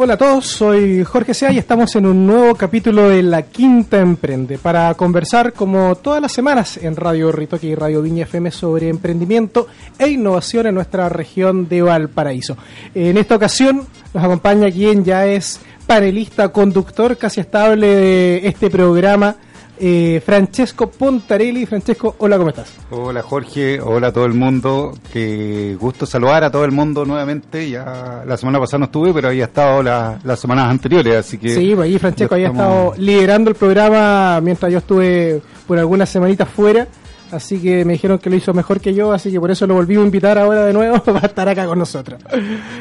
Hola a todos, soy Jorge Sea y estamos en un nuevo capítulo de La Quinta Emprende para conversar como todas las semanas en Radio Ritoque y Radio Viña FM sobre emprendimiento e innovación en nuestra región de Valparaíso. En esta ocasión nos acompaña quien ya es panelista, conductor casi estable de este programa, eh, Francesco Pontarelli. Francesco, hola, ¿cómo estás? Hola Jorge, hola a todo el mundo. Qué gusto saludar a todo el mundo nuevamente. Ya la semana pasada no estuve, pero había estado la- las semanas anteriores, así que. Sí, pues ahí Francesco había estamos- estado liderando el programa mientras yo estuve por algunas semanitas fuera. Así que me dijeron que lo hizo mejor que yo, así que por eso lo volví a invitar ahora de nuevo para estar acá con nosotros.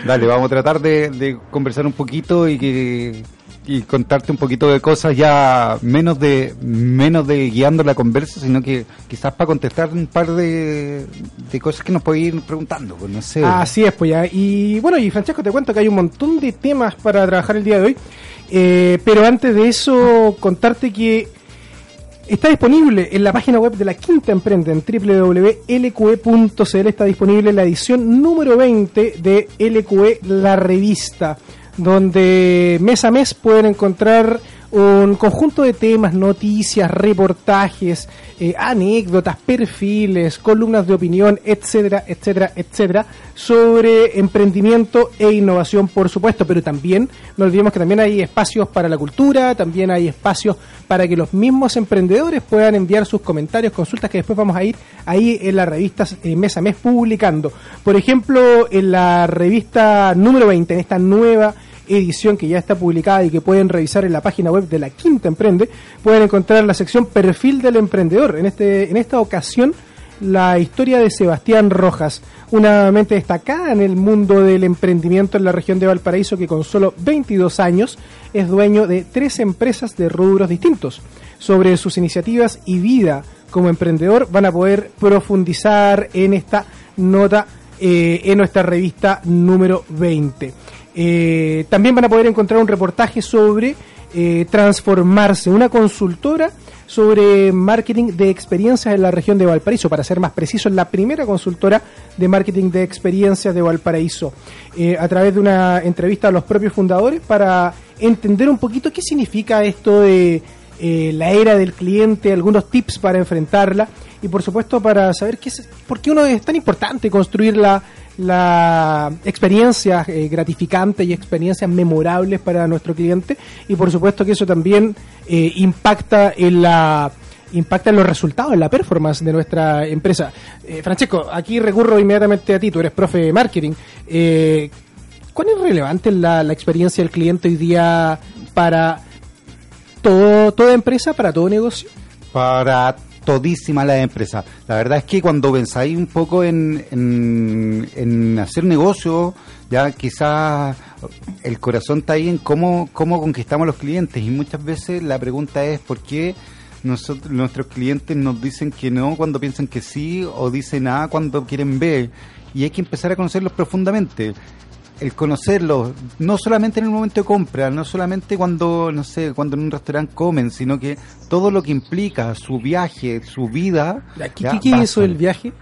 Dale, vamos a tratar de, de conversar un poquito y que y contarte un poquito de cosas ya menos de menos de guiando la conversa, sino que quizás para contestar un par de, de cosas que nos podéis ir preguntando, pues no sé. Así es, pues ya. Y bueno, y Francesco, te cuento que hay un montón de temas para trabajar el día de hoy. Eh, pero antes de eso, contarte que está disponible en la página web de la Quinta Emprende, en www.lqe.cl. Está disponible la edición número 20 de LQE, la revista, donde mes a mes pueden encontrar un conjunto de temas, noticias, reportajes, eh, anécdotas, perfiles, columnas de opinión, etcétera, etcétera, etcétera, sobre emprendimiento e innovación, por supuesto, pero también no olvidemos que también hay espacios para la cultura, también hay espacios para que los mismos emprendedores puedan enviar sus comentarios, consultas que después vamos a ir ahí en las revistas eh, mes a mes publicando. Por ejemplo, en la revista número 20, en esta nueva edición que ya está publicada y que pueden revisar en la página web de la Quinta Emprende, pueden encontrar la sección Perfil del Emprendedor. En, este, en esta ocasión, la historia de Sebastián Rojas, una mente destacada en el mundo del emprendimiento en la región de Valparaíso, que con solo 22 años es dueño de tres empresas de rubros distintos. Sobre sus iniciativas y vida como emprendedor van a poder profundizar en esta nota eh, en nuestra revista número 20. Eh, también van a poder encontrar un reportaje sobre eh, transformarse, una consultora sobre marketing de experiencias en la región de Valparaíso, para ser más preciso, es la primera consultora de marketing de experiencias de Valparaíso, eh, a través de una entrevista a los propios fundadores para entender un poquito qué significa esto de eh, la era del cliente, algunos tips para enfrentarla y por supuesto para saber qué es, por qué uno es tan importante construir la, la experiencias eh, gratificantes y experiencias memorables para nuestro cliente y por supuesto que eso también eh, impacta en la impacta en los resultados, en la performance de nuestra empresa. Eh, Francesco, aquí recurro inmediatamente a ti, tú eres profe de marketing. Eh, ¿Cuán es relevante la, la experiencia del cliente hoy día para todo, toda empresa, para todo negocio? para todísima la empresa. La verdad es que cuando pensáis un poco en, en, hacer negocio, ya quizás el corazón está ahí en cómo, cómo conquistamos a los clientes. Y muchas veces la pregunta es por qué nosotros, nuestros clientes nos dicen que no cuando piensan que sí o dicen A cuando quieren B y hay que empezar a conocerlos profundamente el conocerlos, no solamente en el momento de compra, no solamente cuando, no sé, cuando en un restaurante comen, sino que todo lo que implica su viaje, su vida. ¿Qué, ya, qué, qué es eso del viaje?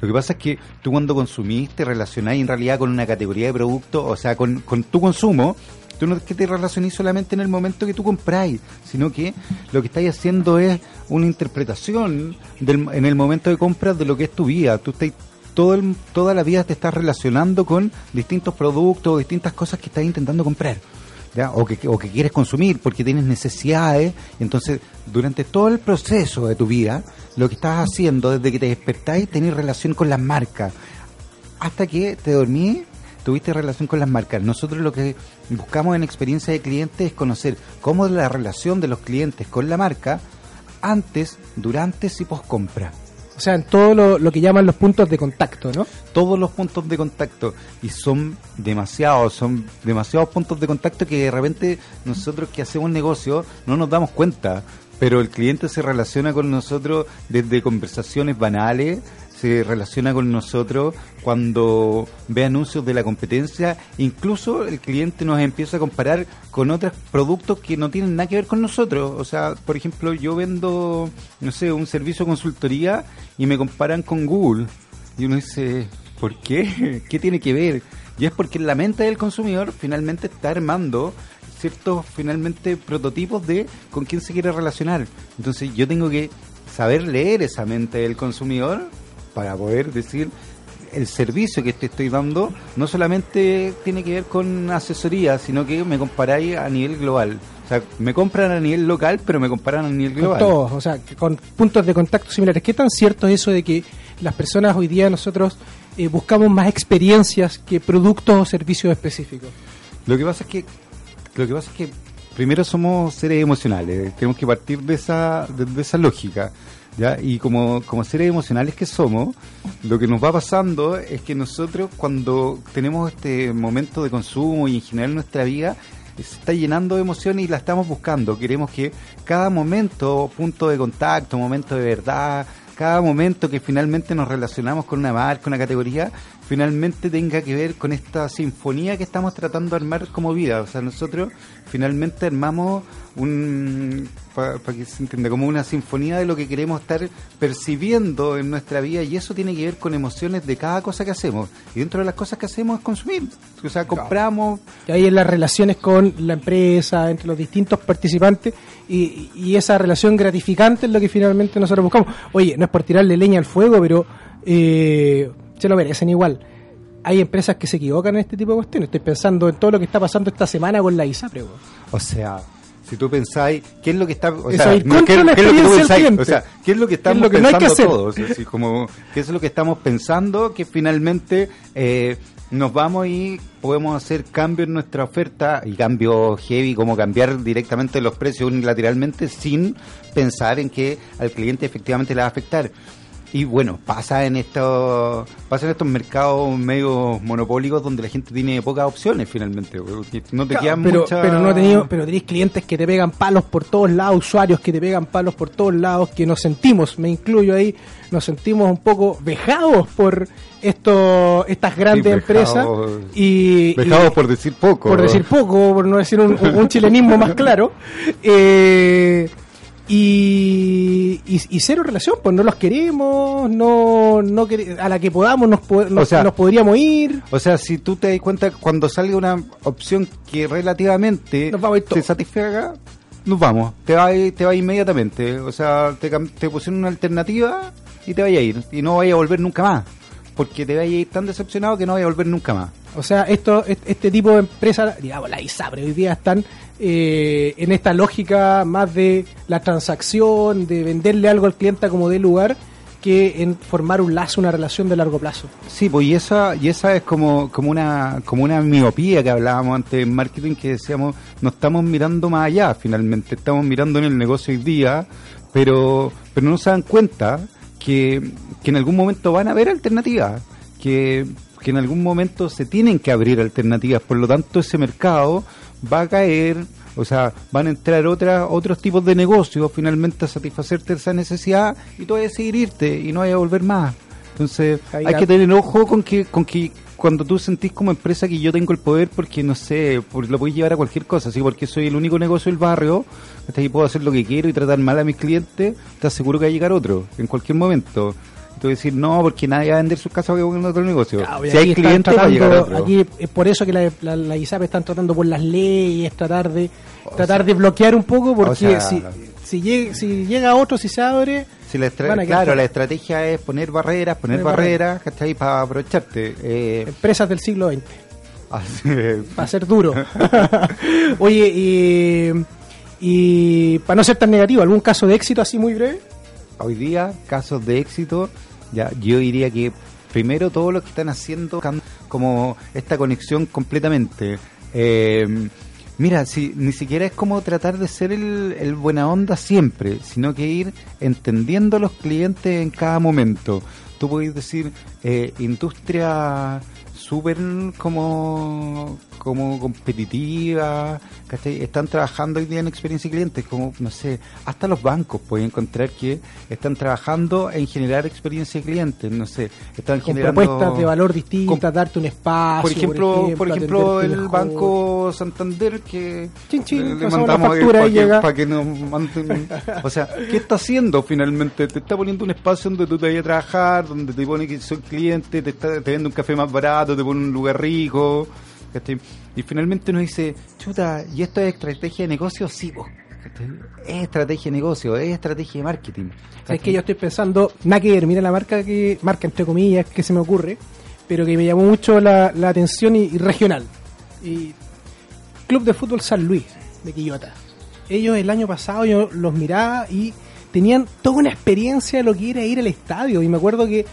Lo que pasa es que tú cuando consumís te relacionás en realidad con una categoría de producto, o sea, con, con tu consumo, tú no es que te relacionís solamente en el momento que tú compráis, sino que lo que estáis haciendo es una interpretación del, en el momento de compra de lo que es tu vida. Tú estás todo el- toda la vida te estás relacionando con distintos productos, distintas cosas que estás intentando comprar. ¿ya? O, que, o que quieres consumir porque tienes necesidades. Entonces, durante todo el proceso de tu vida, lo que estás haciendo desde que te despertáis, tenés relación con las marcas. Hasta que te dormís, tuviste relación con las marcas. Nosotros lo que buscamos en experiencia de cliente es conocer cómo es la relación de los clientes con la marca antes, durante y post compra. O sea, en todo lo, lo que llaman los puntos de contacto, ¿no? todos los puntos de contacto y son demasiados, son demasiados puntos de contacto que de repente nosotros que hacemos negocio no nos damos cuenta, pero el cliente se relaciona con nosotros desde conversaciones banales, se relaciona con nosotros cuando ve anuncios de la competencia, incluso el cliente nos empieza a comparar con otros productos que no tienen nada que ver con nosotros. O sea, por ejemplo, yo vendo, no sé, un servicio de consultoría y me comparan con Google. Y uno dice, ¿por qué? ¿Qué tiene que ver? Y es porque la mente del consumidor finalmente está armando ciertos finalmente prototipos de con quién se quiere relacionar. Entonces yo tengo que saber leer esa mente del consumidor para poder decir el servicio que te estoy dando no solamente tiene que ver con asesoría, sino que me comparáis a nivel global. O sea, me compran a nivel local, pero me comparan a nivel global. Con todos, o sea, con puntos de contacto similares. ¿Qué tan cierto es eso de que las personas hoy día nosotros eh, buscamos más experiencias que productos o servicios específicos? Lo que pasa es que lo que pasa es que primero somos seres emocionales, tenemos que partir de esa de, de esa lógica. ¿Ya? Y como, como seres emocionales que somos, lo que nos va pasando es que nosotros cuando tenemos este momento de consumo y en general nuestra vida, se está llenando de emociones y la estamos buscando. Queremos que cada momento, punto de contacto, momento de verdad, cada momento que finalmente nos relacionamos con una marca, una categoría, finalmente tenga que ver con esta sinfonía que estamos tratando de armar como vida. O sea, nosotros finalmente armamos un, para que se entienda, como una sinfonía de lo que queremos estar percibiendo en nuestra vida y eso tiene que ver con emociones de cada cosa que hacemos. Y dentro de las cosas que hacemos es consumir. O sea, compramos, Y ahí en las relaciones con la empresa, entre los distintos participantes, y, y esa relación gratificante es lo que finalmente nosotros buscamos. Oye, no es por tirarle leña al fuego, pero eh, se lo merecen igual. Hay empresas que se equivocan en este tipo de cuestiones. Estoy pensando en todo lo que está pasando esta semana con la ISAPRE. O sea, si tú pensáis, ¿qué es lo que está, o sea, no, ¿qué, es lo que tú experiencia del pensáis? cliente. O sea, ¿qué es lo que ¿Qué es estamos lo que no hay que pensando todos? Como, ¿qué es lo que estamos pensando? Que finalmente eh, nos vamos y podemos hacer cambios en nuestra oferta y cambios heavy, como cambiar directamente los precios unilateralmente sin pensar en que al cliente efectivamente le va a afectar. Y bueno, pasa en estos pasa en estos mercados medio monopólicos donde la gente tiene pocas opciones finalmente. No te quedan pero, muchas- pero no he tenido, pero tenéis clientes que te pegan palos por todos lados, usuarios que te pegan palos por todos lados, que nos sentimos, me incluyo ahí, nos sentimos un poco vejados por esto, estas grandes Sí, empresas y, Vejados y- por decir poco. por decir poco, por no decir un, un- un chilenismo más claro. Eh, y, y, y cero relación, pues no los queremos, no, no a la que podamos nos, po- nos, O sea, nos podríamos ir. O sea, si tú te das cuenta, cuando salga una opción que relativamente te satisfaga, nos vamos. Te va, te va inmediatamente. O sea, te, te pusieron una alternativa y te vaya a ir. Y no vaya a volver nunca más. Porque te vaya a ir tan decepcionado que no vaya a volver nunca más. O sea, esto, est- este tipo de empresas, digamos, la ISAPRE hoy día están eh, en esta lógica más de la transacción, de venderle algo al cliente como de lugar, que en formar un lazo, una relación de largo plazo. Sí, pues y esa, y esa es como, como una, como una miopía que hablábamos antes en marketing que decíamos, no estamos mirando más allá finalmente, estamos mirando en el negocio hoy día, pero, pero no se dan cuenta que, que en algún momento van a haber alternativas, que, que en algún momento se tienen que abrir alternativas, por lo tanto ese mercado va a caer, o sea, van a entrar otras, otros tipos de negocios finalmente a satisfacerte esa necesidad y tú vas a seguir irte y no vas a volver más. Entonces Ahí hay la- que tener ojo con que, con que cuando tú sentís como empresa que yo tengo el poder porque no sé, por- lo puedes llevar a cualquier cosa, así porque soy el único negocio del barrio, hasta ahí puedo hacer lo que quiero y tratar mal a mis clientes, te aseguro que va a llegar otro en cualquier momento. Tú decir, no, porque nadie va a vender sus casas en otro negocio. Claro, si hay clientes, va a llegar tratando- otro. Aquí es por eso que la, la, la ISAP están tratando por las leyes, tratar de tratar de bloquear un poco, porque sea- si, si, llega, si llega otro, si se abre, Si la claro, la estrategia es poner barreras, poner Poner barreras, ¿cachai? Para aprovecharte. Eh, empresas del siglo XX. Va a ser duro. Oye, y, y para no ser tan negativo, ¿algún caso de éxito así muy breve? hoy día, casos de éxito, ya yo diría que primero todos los que están haciendo como esta conexión completamente. Eh, Mira, si ni siquiera es como tratar de ser el, el buena onda siempre, sino que ir entendiendo a los clientes en cada momento. Tú puedes decir, eh, industria súper como, como competitiva, ¿cachai? Están trabajando hoy día en experiencia de clientes, como, no sé, hasta los bancos pueden encontrar que están trabajando en generar experiencia de clientes, no sé, están Con generando... propuestas de valor distintas, con- darte un espacio. por ejemplo, por ejemplo, el mejor. Banco Santander que Chin, chin, le mandamos para y que, llega. para que nos manden. O sea, ¿qué está haciendo finalmente? Te está poniendo un espacio donde tú te vayas a trabajar, donde te pone que soy cliente, te, está, te vende un café más barato, te pone un lugar rico. ¿cachai? Y finalmente nos dice, chuta, ¿y esto es estrategia de negocio? Sí, ¿cachai? es estrategia de negocio, es estrategia de marketing. Es que yo estoy pensando, ver, mira la marca que, marca entre comillas, que se me ocurre, pero que me llamó mucho la, la atención y, y regional. Y Club de Fútbol San Luis, de Quillota. Ellos el año pasado yo los miraba y tenían toda una experiencia de lo que era ir al estadio. Y me acuerdo que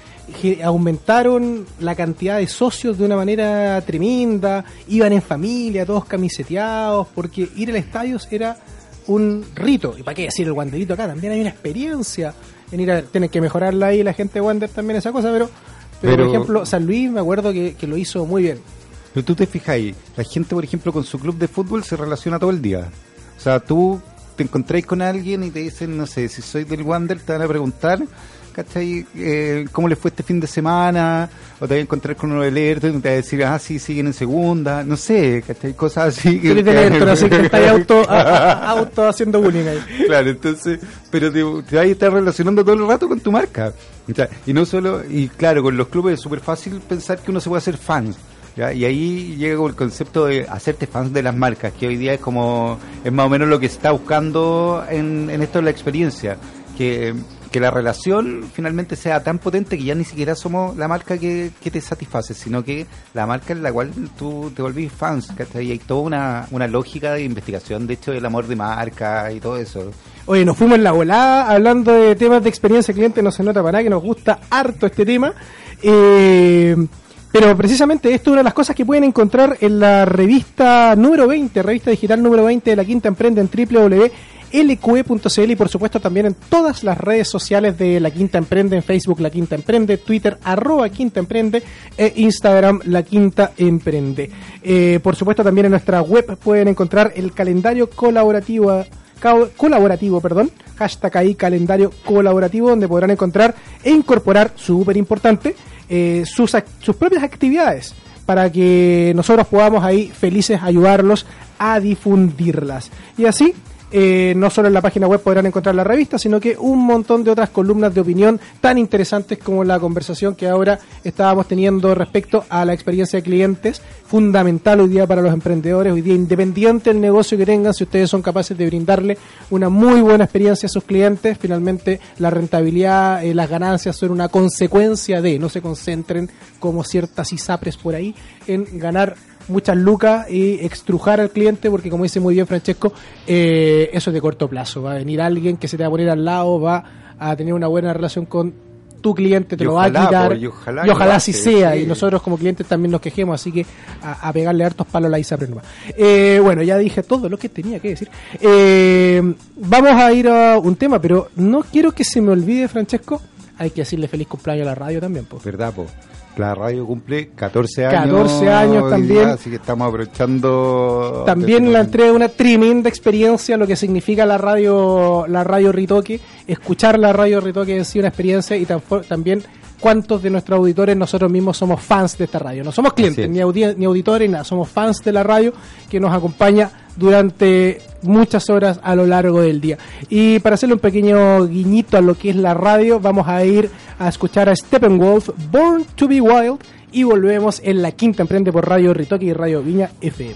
aumentaron la cantidad de socios de una manera tremenda, iban en familia, todos camiseteados, porque ir al estadio era un rito. ¿Y para qué decir el guanderito acá? También hay una experiencia en ir a. Tienen que mejorarla ahí la gente de Wander también esa cosa, pero, pero, Pero- por ejemplo, San Luis me acuerdo que, que lo hizo muy bien. Pero tú te fijas ahí, la gente, por ejemplo, con su club de fútbol se relaciona todo el día. O sea, tú te encontráis con alguien y te dicen, no sé, si soy del Wander, te van a preguntar, ¿cachai? Eh, ¿Cómo les fue este fin de semana? O te vas a encontrar con uno del Everton y te va a decir, ah, sí, siguen en segunda. No sé, ¿cachai? Cosas así. Tú eres del Everton, así que estáis auto, a- a- auto haciendo bullying ahí. Claro, entonces, pero te, te vas a estar relacionando todo el rato con tu marca. Y no solo, y claro, con los clubes es súper fácil pensar que uno se puede hacer fan. ¿ya? Y ahí llega el concepto de hacerte fans de las marcas, que hoy día es como, es más o menos lo que se está buscando en, en esto de la experiencia. Que, que la relación finalmente sea tan potente que ya ni siquiera somos la marca que, que te satisface, sino que la marca en la cual tú te volvís fans. ¿cachai? Hay toda una, una lógica de investigación, de hecho, del amor de marca y todo eso. Oye, nos fuimos en la volada hablando de temas de experiencia cliente, no se nota para nada que nos gusta harto este tema. Eh, pero precisamente esto es una de las cosas que pueden encontrar en la revista número 20, revista digital número 20 de la Quinta Emprende en www.lqe.cl y por supuesto también en todas las redes sociales de La Quinta Emprende, en Facebook La Quinta Emprende, Twitter arroba Quinta Emprende e Instagram La Quinta Emprende. Eh, por supuesto también en nuestra web pueden encontrar el calendario colaborativo colaborativo, perdón, hashtag ahí calendario colaborativo, donde podrán encontrar e incorporar, súper importante, eh, sus, sus propias actividades para que nosotros podamos ahí felices ayudarlos a difundirlas. Y así, eh, no solo en la página web podrán encontrar la revista, sino que un montón de otras columnas de opinión tan interesantes como la conversación que ahora estábamos teniendo respecto a la experiencia de clientes, fundamental hoy día para los emprendedores, hoy día independiente del negocio que tengan, si ustedes son capaces de brindarle una muy buena experiencia a sus clientes, finalmente la rentabilidad, eh, las ganancias son una consecuencia de, no se concentren como ciertas ISAPRES por ahí en ganar muchas lucas y extrujar al cliente porque como dice muy bien Francesco eh, eso es de corto plazo va a venir alguien que se te va a poner al lado va a tener una buena relación con tu cliente te Y lo ojalá, va a quitar po, y ojalá y ojalá así sea sí. y nosotros como clientes también nos quejemos así que a, a pegarle hartos palos a la nomás. Eh, bueno ya dije todo lo que tenía que decir Eh, vamos a ir a un tema pero no quiero que se me olvide Francesco hay que decirle feliz cumpleaños a la radio también pues. ¿Verdad, po? La radio cumple 14 años. 14 años también. día, así que estamos aprovechando. También de- la entrega una tremenda experiencia, lo que significa la radio, la radio Ritoque, escuchar la radio Ritoque en sí una experiencia y tam- también cuántos de nuestros auditores nosotros mismos somos fans de esta radio. No somos clientes, ni, audi- ni auditores, nada, somos fans de la radio que nos acompaña durante muchas horas a lo largo del día. Y para hacerle un pequeño guiñito a lo que es la radio, vamos a ir a escuchar a Steppenwolf, Born to be Wild, y volvemos en la quinta emprende por Radio Ritoque y Radio Viña FM.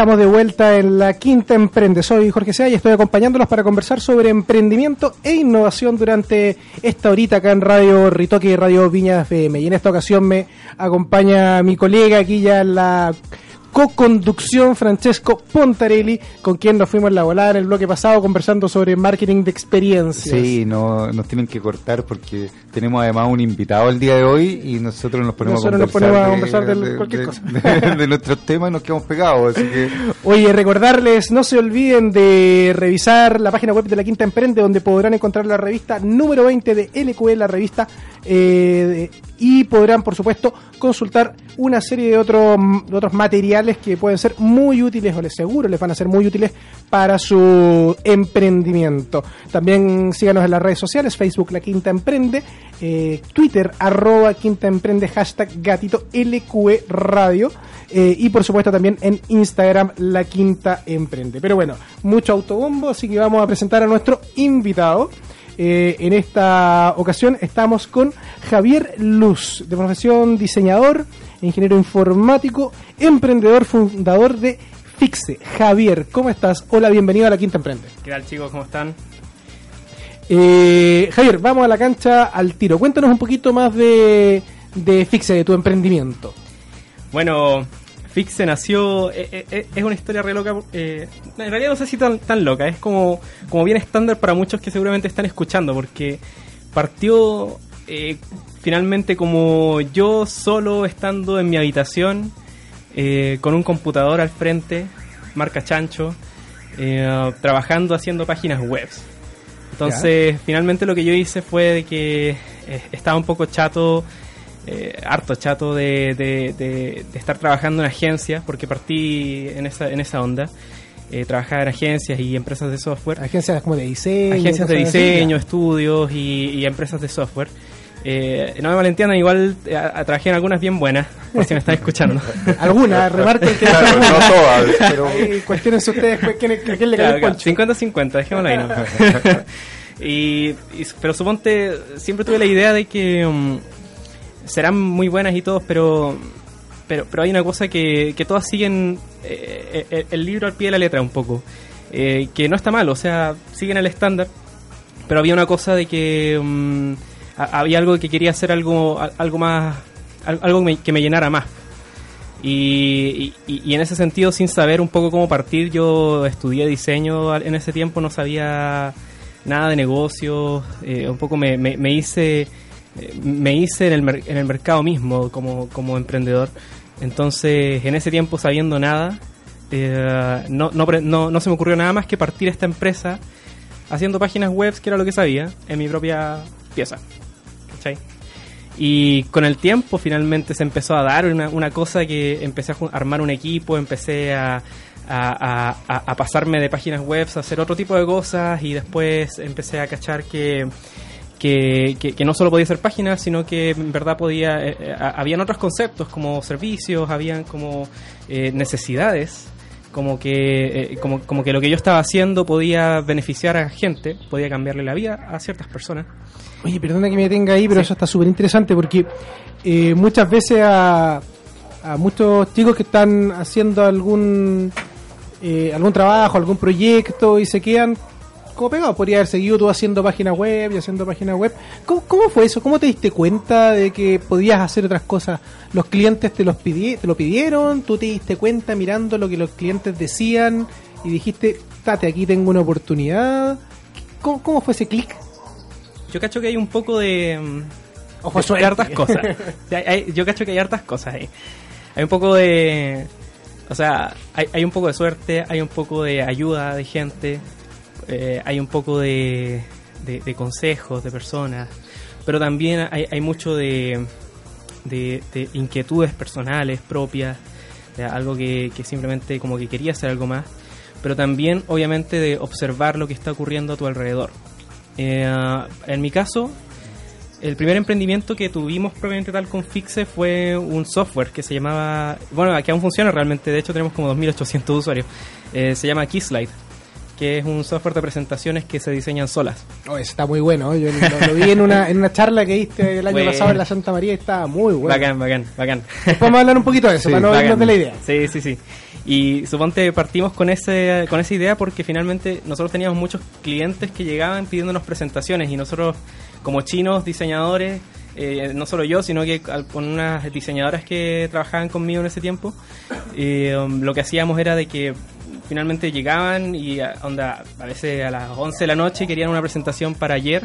Estamos de vuelta en la Quinta Emprende. Soy Jorge Sea y estoy acompañándolos para conversar sobre emprendimiento e innovación durante esta horita acá en Radio Ritoque y Radio Viña FM. Y en esta ocasión me acompaña mi colega aquí ya en la co-conducción Francesco Pontarelli, con quien nos fuimos en la volada en el bloque pasado conversando sobre marketing de experiencias. Sí, no, nos tienen que cortar porque tenemos además un invitado el día de hoy y nosotros nos ponemos Nosotros a nos conversar, ponemos a de, conversar de de- cualquier cosa. de- de nuestros temas y nos quedamos pegados. Así que Oye, recordarles, no se olviden de revisar la página web de la Quinta Emprende, donde podrán encontrar la revista número 20 de LQE, la revista, eh, y podrán, por supuesto, consultar una serie de, otros de otros materiales que pueden ser muy útiles, o les seguro les van a ser muy útiles para su emprendimiento. También síganos en las redes sociales, Facebook La Quinta Emprende, eh, Twitter, arroba Quinta Emprende, hashtag gatito LQE Radio. Eh, y por supuesto también en Instagram La Quinta Emprende. Pero bueno, mucho autobombo, así que vamos a presentar a nuestro invitado. Eh, en esta ocasión estamos con Javier Luz, de profesión diseñador, ingeniero informático, emprendedor, fundador de Fixe. Javier, ¿cómo estás? Hola, bienvenido a La Quinta Emprende. ¿Qué tal chicos? ¿Cómo están? Eh, Javier, vamos a la cancha al tiro. Cuéntanos un poquito más de, de Fixe, de tu emprendimiento. Bueno, Fixe nació, eh, eh, eh, es una historia re loca, eh, en realidad no sé si tan, tan loca, es como, como bien estándar para muchos que seguramente están escuchando, porque partió finalmente como yo solo estando en mi habitación, eh, con un computador al frente, marca chancho, trabajando haciendo páginas web. Entonces, finalmente lo que yo hice fue de que estaba un poco chato, eh, harto chato de, de- de- de estar trabajando en agencia, porque partí en esa, en esa onda. eh, trabajaba en agencias y empresas de software. Agencias como de diseño. agencias de así, diseño, estudios y, y empresas de software. Eh, no me malentiendan, igual eh, a- trabajé en algunas bien buenas, por si me están escuchando. Alguna, remarquen que Claro, no todas, pero Ahí, cuestiones ustedes quién, a quién le cayó el Claro, poncho. 50-50, dejémoslo ahí, ¿no? y, y- pero suponte, siempre tuve la idea de que mm, serán muy buenas y todos, pero pero, pero hay una cosa que, que todas siguen eh, eh, el libro al pie de la letra un poco, eh, que no está mal, o sea, siguen el estándar, pero había una cosa de que mm, ha- había algo que quería hacer algo, al- algo más, al- algo que me, llenara más. Y, y- en ese sentido, sin saber un poco cómo partir, yo estudié diseño en ese tiempo, no sabía nada de negocios, un poco me, me- me hice me hice en el, en el mercado mismo como, como emprendedor. Entonces, en ese tiempo, sabiendo nada, eh, no, no, no, se me ocurrió nada más que partir esta empresa haciendo páginas web, que era lo que sabía, en mi propia pieza. ¿Cachai? Y con el tiempo finalmente se empezó a dar una, una cosa que empecé a armar un equipo, empecé a, a- a- a pasarme de páginas web, a hacer otro tipo de cosas y después empecé a cachar que, que, que- que no solo podía ser páginas, sino que en verdad podía, eh, eh, habían otros conceptos como servicios, habían como eh, necesidades, como que, eh, como, como que lo que yo estaba haciendo podía beneficiar a gente, podía cambiarle la vida a ciertas personas. Oye, perdona que me detenga ahí, pero Sí. eso está súper interesante porque eh, muchas veces a, a muchos chicos que están haciendo algún eh, algún trabajo, algún proyecto y se quedan como pegados. Podría haber seguido tú haciendo página web y haciendo página web. ¿Cómo, cómo fue eso? ¿Cómo te diste cuenta de que podías hacer otras cosas? ¿Los clientes te, los pidi- te lo pidieron? ¿Tú te diste cuenta mirando lo que los clientes decían y dijiste, tate, aquí tengo una oportunidad? ¿Cómo, cómo fue ese clic? Yo cacho que hay un poco de... mm, Ojo, de suerte. hartas cosas. Hay- hay- yo cacho que hay hartas cosas ahí. Hay un poco de... O sea, hay, hay un poco de suerte, hay un poco de ayuda de gente, eh, hay un poco de, de, de consejos de personas, pero también hay, mucho de, de, de inquietudes personales propias, algo que, que simplemente como que quería hacer algo más, pero también obviamente de observar lo que está ocurriendo a tu alrededor. Eh, en mi caso, el primer emprendimiento que tuvimos propiamente tal con Fixe fue un software que se llamaba, bueno, que aún funciona realmente, de hecho tenemos como 2.800 usuarios, Eh, se llama Keyslide, que es un software de presentaciones que se diseñan solas. Oh, está muy bueno. ¿eh? Yo lo, lo vi en una, en una charla que diste el año Bueno. pasado en la Santa María y estaba muy bueno. Bacán, bacán, bacán. Vamos a hablar un poquito de eso, Sí, para no irnos de la idea. Sí, sí, sí. Y suponte partimos con ese con esa idea porque finalmente nosotros teníamos muchos clientes que llegaban pidiéndonos presentaciones y nosotros como chinos diseñadores, eh, no solo yo, sino que al- con unas diseñadoras que trabajaban conmigo en ese tiempo, eh, um, lo que hacíamos era de que finalmente llegaban y a, onda, a veces a las 11 de la noche querían una presentación para ayer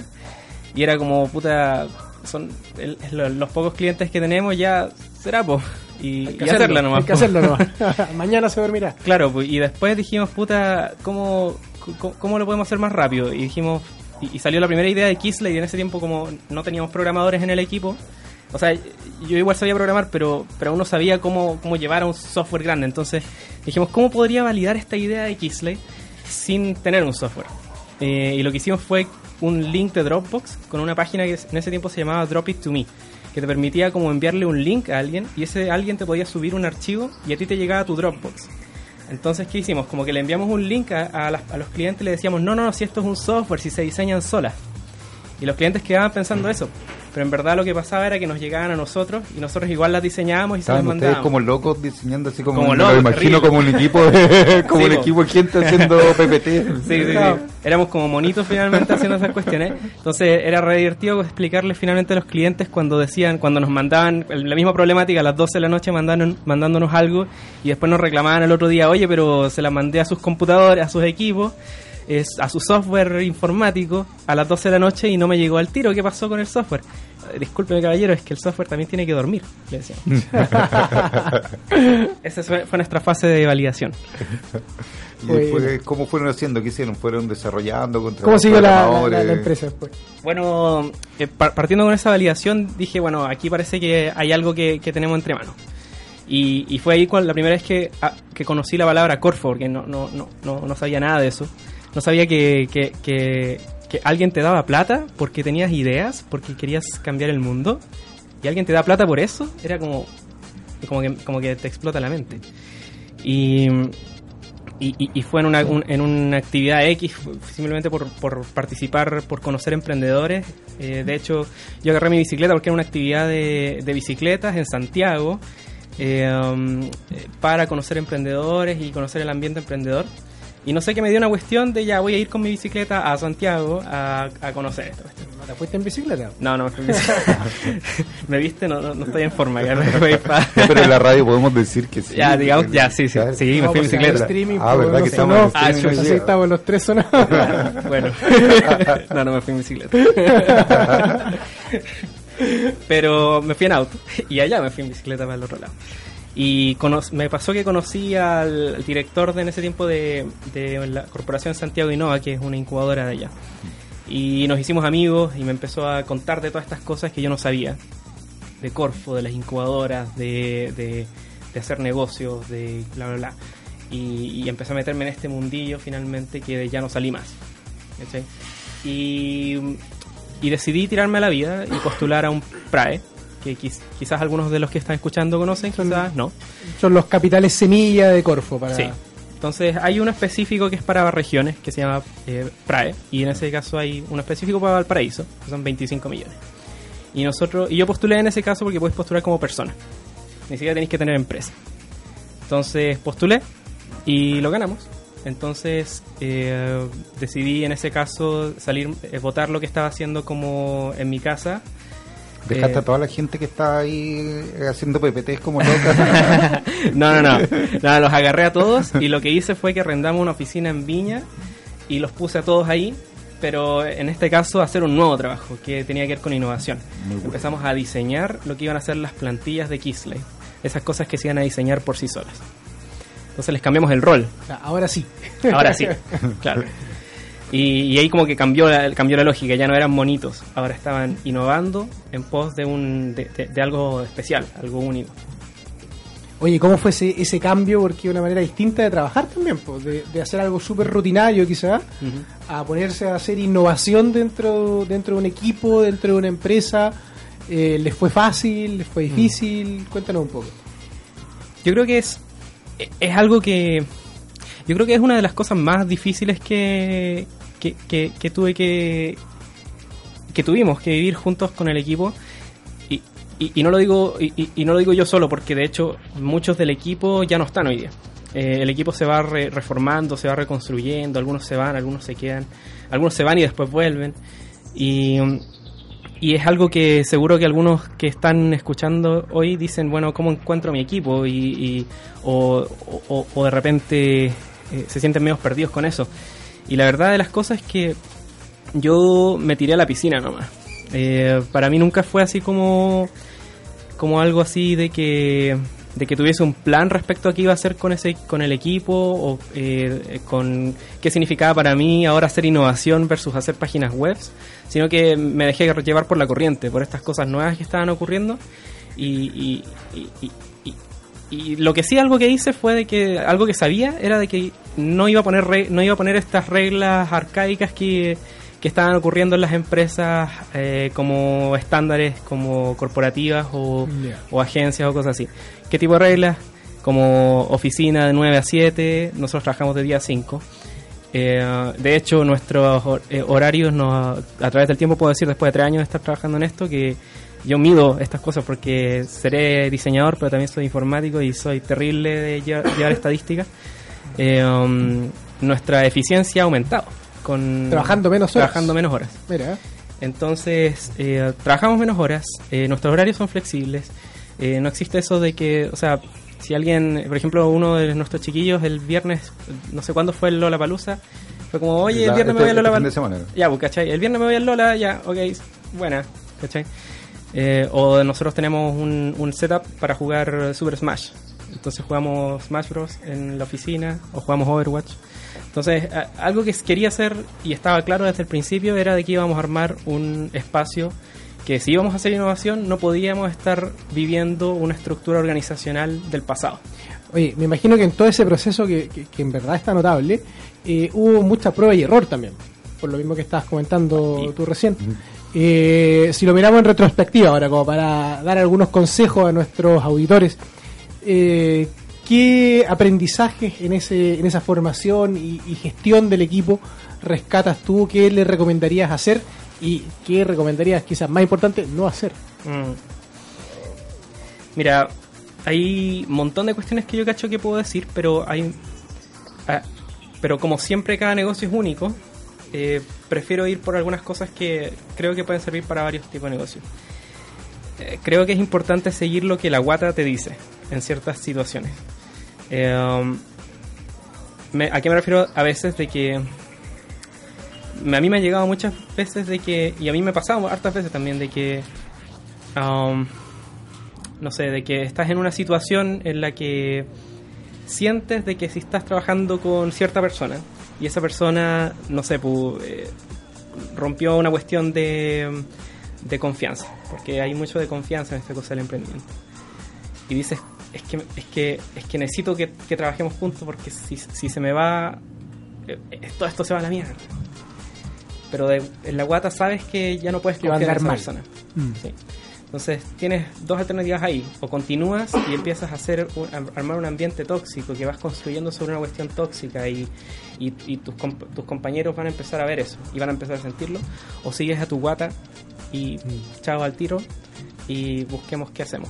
y era como puta son el- lo- los pocos clientes que tenemos ya será po y, Hay que y hacerlo, hacerla nomás Hay que hacerlo nomás. Mañana se dormirá. Claro, pues, y después dijimos, puta, ¿cómo, cómo, cómo lo podemos hacer más rápido? Y dijimos, y, y salió la primera idea de Kisley, y en ese tiempo como no teníamos programadores en el equipo, o sea, yo igual sabía programar, pero, pero aún no sabía cómo, cómo llevar a un software grande. Entonces dijimos, ¿cómo podría validar esta idea de Kisley sin tener un software? Eh, y lo que hicimos fue un link de Dropbox con una página que en ese tiempo se llamaba Drop It To Me, que te permitía como enviarle un link a alguien y ese alguien te podía subir un archivo y a ti te llegaba tu Dropbox. Entonces, ¿qué hicimos? Como que le enviamos un link a, a las- a los clientes y le decíamos, no, no, no, si esto es un software, si se diseñan solas. Y los clientes quedaban pensando eso. Pero en verdad lo que pasaba era que nos llegaban a nosotros y nosotros igual las diseñábamos y se las mandábamos. como locos diseñando así como, Como me locos, lo imagino terrible. como un equipo de, como Sí, un po. equipo de gente haciendo PPT. Sí, sí, sí. Éramos como monitos finalmente haciendo esas cuestiones. Entonces era re divertido explicarles finalmente a los clientes cuando decían, cuando nos mandaban la misma problemática a las 12 de la noche mandaron, mandándonos algo y después nos reclamaban el otro día, oye, pero se la mandé a sus computadores, a sus equipos, es, a su software informático a las 12 de la noche y no me llegó al tiro. ¿Qué pasó con el software? Eh, Discúlpeme, caballero, es que el software también tiene que dormir, le decíamos. Esa fue nuestra fase de validación. Y Bueno. después, ¿cómo fueron haciendo? ¿Qué hicieron? ¿Fueron desarrollando? contra ¿Cómo siguió la, empresa después? Bueno, eh, par- partiendo con esa validación, dije, bueno, aquí parece que hay algo que, que tenemos entre manos. Y, y fue ahí cuando, la primera vez que, ah, que conocí la palabra Corfo, porque no, no, no, no, no sabía nada de eso. No sabía que, que, alguien te daba plata porque tenías ideas, porque querías cambiar el mundo. Y alguien te da plata por eso, era como, como, que, como que te explota la mente. Y, y, fue en una, un- en una actividad X, simplemente por, por participar, por conocer emprendedores. Eh, de hecho, yo agarré mi bicicleta porque era una actividad de, de bicicletas en Santiago eh, um, eh, para conocer emprendedores y conocer el ambiente emprendedor. Y no sé qué me dio una cuestión de ya voy a ir con mi bicicleta a Santiago a, a conocer esto. ¿No te fuiste en bicicleta? No, no me fui en bicicleta. ¿Me viste? No, no, no estoy en forma. ya Pero en la radio podemos decir que sí. Ya, digamos, ya, sí, sí, sí, me fui en pues, bicicleta. streaming, Ah, pues, ¿verdad no que estamos no. en streaming Ah, Así estamos los tres sonados. bueno, no, no me fui en bicicleta. Pero me fui en auto y allá me fui en bicicleta para el otro lado. Y me pasó que conocí al director de en ese tiempo de, de la Corporación Santiago Innova, que es una incubadora de allá. Y nos hicimos amigos y me empezó a contar de todas estas cosas que yo no sabía. De Corfo, de las incubadoras, de, de, de hacer negocios, de bla, bla, bla. Y, y empecé a meterme en este mundillo finalmente que ya no salí más. ¿cachai? Y, y decidí tirarme a la vida y postular a un PRAE, que quiz- quizás algunos de los que están escuchando conocen, quizás no. Son los capitales semilla de Corfo. Para... Sí. Entonces hay uno específico que es para regiones, que se llama eh, PRAE, y en ese caso hay uno específico para Valparaíso, que son 25 millones. Y nosotros, y yo postulé en ese caso porque puedes postular como persona. Ni siquiera tenéis que tener empresa. Entonces postulé y lo ganamos. Entonces eh, decidí en ese caso salir, eh, votar lo que estaba haciendo como en mi casa. Dejaste Eh, a toda la gente que está ahí eh, haciendo PPTs como loca. no, no, no, no. Los agarré a todos y lo que hice fue que arrendamos una oficina en Viña y los puse a todos ahí, pero en este caso hacer un nuevo trabajo que tenía que ver con innovación. Muy bueno. Empezamos a diseñar lo que iban a ser las plantillas de Kisley, esas cosas que se iban a diseñar por sí solas. Entonces les cambiamos el rol. Ahora sí. Ahora sí, claro. Y, y ahí como que cambió la, cambió la lógica, ya no eran monitos, ahora estaban innovando en pos de, un, de, de- de algo especial, algo único. Oye, ¿cómo fue ese, ese cambio? Porque una manera distinta de trabajar también, pues, de, de hacer algo súper rutinario quizás, a ponerse a hacer innovación dentro, dentro de un equipo, dentro de una empresa. Eh, ¿Les fue fácil? ¿Les fue difícil? Cuéntanos un poco. Yo creo que es, es algo que. Yo creo que es una de las cosas más difíciles que, que, tuve que. que tuvimos que vivir juntos con el equipo. Y, y- no lo digo y, no lo digo yo solo, porque de hecho muchos del equipo ya no están hoy día. Eh, el equipo se va re- reformando, se va reconstruyendo, algunos se van, algunos se quedan, algunos se van y después vuelven. Y, y es algo que seguro que algunos que están escuchando hoy dicen, bueno, ¿cómo encuentro mi equipo? Y, o- o de repente eh, se sienten medio perdidos con eso. Y la verdad de las cosas es que yo me tiré a la piscina nomás. Eh, para mí nunca fue así como, como algo así de que de que tuviese un plan respecto a qué iba a hacer con ese con el equipo o eh, con qué significaba para mí ahora hacer innovación versus hacer páginas web sino que me dejé llevar por la corriente por estas cosas nuevas que estaban ocurriendo y, y, y- lo que sí algo que hice fue de que algo que sabía era de que no iba a poner re- no iba a poner estas reglas arcaicas que, que estaban ocurriendo en las empresas eh, como estándares como corporativas o, o agencias o cosas así. ¿Qué tipo de reglas? Como oficina de 9 a 7, nosotros trabajamos de día a 5. Eh, de hecho, nuestros eh, horarios, nos, a través del tiempo puedo decir, después de tres años de estar trabajando en esto, que yo mido estas cosas porque seré diseñador, pero también soy informático y soy terrible de llevar, llevar estadísticas. Eh, um, nuestra eficiencia ha aumentado. Con, Trabajando menos horas. Trabajando menos horas. Mira, Entonces, eh, trabajamos menos horas, eh, nuestros horarios son flexibles, eh, no existe eso de que, o sea, si alguien, por ejemplo, uno de nuestros chiquillos el viernes, no sé cuándo fue el Lola Palusa, fue como, oye, el La- viernes me este- voy al Lola este fin de semana. Ya, pues, ¿cachai? El viernes me voy al Lola, ya, ok, buena, ¿cachai? Eh, o nosotros tenemos un, un setup para jugar Super Smash. Entonces jugamos Smash Bros. en la oficina o jugamos Overwatch. Entonces, a- algo que quería hacer y estaba claro desde el principio era de que íbamos a armar un espacio que si íbamos a hacer innovación no podíamos estar viviendo una estructura organizacional del pasado. Oye, me imagino que en todo ese proceso, que, que- que en verdad está notable, eh, hubo mucha prueba y error también, por lo mismo que estabas comentando tú recién. Eh, si lo miramos en retrospectiva ahora, como para dar algunos consejos a nuestros auditores, eh, ¿qué aprendizajes en, ese, en esa formación y, y gestión del equipo rescatas tú? ¿Qué le recomendarías hacer? ¿Y qué recomendarías, quizás más importante, no hacer? Mm. Mira, hay un montón de cuestiones que yo cacho que puedo decir, pero hay. ah, pero como siempre, cada negocio es único. Eh, prefiero ir por algunas cosas que creo que pueden servir para varios tipos de negocios. Eh, creo que es importante seguir lo que la guata te dice en ciertas situaciones. Me- ¿A qué me refiero? A veces de que a mí me ha llegado muchas veces de que, y a mí me ha pasado hartas veces también, de que, um, no sé, de que estás en una situación en la que sientes de que si estás trabajando con cierta persona y esa persona, no sé, pu- eh, rompió una cuestión de, de confianza, porque hay mucho de confianza en esta cosa del emprendimiento. Y dices, es que, es que, es que necesito que, que trabajemos juntos porque si, si se me va, eh, todo esto se va a la mierda. Pero de- en la guata sabes que ya no puedes confiar en esa mal. persona. Sí. Entonces tienes dos alternativas ahí. O continúas y empiezas a hacer un- a armar un ambiente tóxico que vas construyendo sobre una cuestión tóxica y, y, y tus, comp- tus compañeros van a empezar a ver eso y van a empezar a sentirlo. O sigues a tu guata y chao al tiro y busquemos qué hacemos.